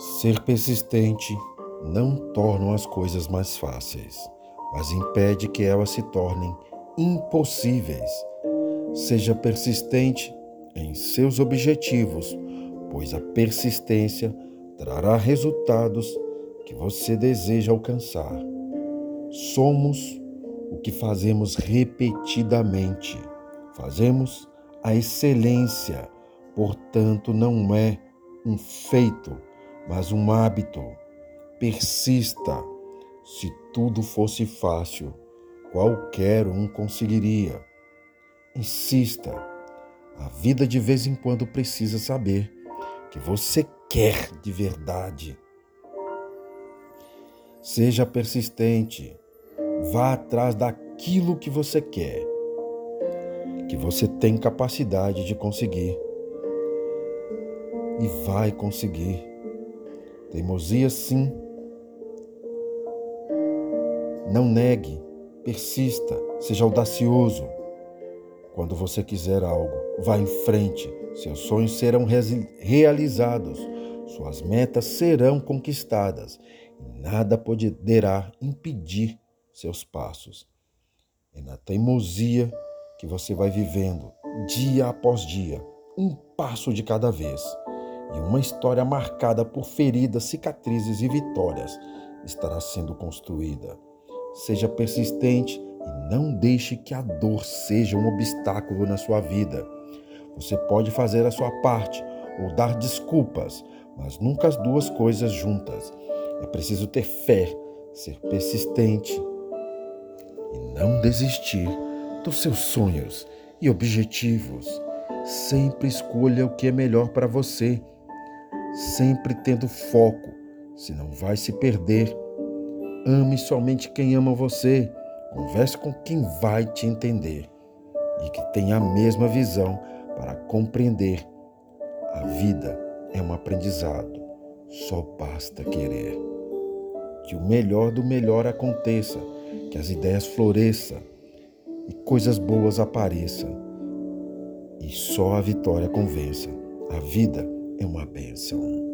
Ser persistente não torna as coisas mais fáceis, mas impede que elas se tornem impossíveis. Seja persistente em seus objetivos, pois a persistência trará resultados que você deseja alcançar. Somos o que fazemos repetidamente. Fazemos a excelência, portanto, não é um feito mas um hábito. Persista. Se tudo fosse fácil, qualquer um conseguiria. Insista. A vida de vez em quando precisa saber que você quer de verdade. Seja persistente. Vá atrás daquilo que você quer, que você tem capacidade de conseguir. E vai conseguir. Teimosia, sim. Não negue, persista, seja audacioso. Quando você quiser algo, vá em frente. Seus sonhos serão realizados, suas metas serão conquistadas e nada poderá impedir seus passos. É na teimosia que você vai vivendo, dia após dia, um passo de cada vez e uma história marcada por feridas, cicatrizes e vitórias estará sendo construída. Seja persistente e não deixe que a dor seja um obstáculo na sua vida. Você pode fazer a sua parte ou dar desculpas, mas nunca as duas coisas juntas. É preciso ter fé, ser persistente e não desistir dos seus sonhos e objetivos. Sempre escolha o que é melhor para você sempre tendo foco, senão vai se perder. Ame somente quem ama você, converse com quem vai te entender e que tenha a mesma visão para compreender. A vida é um aprendizado, só basta querer. Que o melhor do melhor aconteça, que as ideias floresçam e coisas boas apareçam. E só a vitória convença. A vida é uma bênção.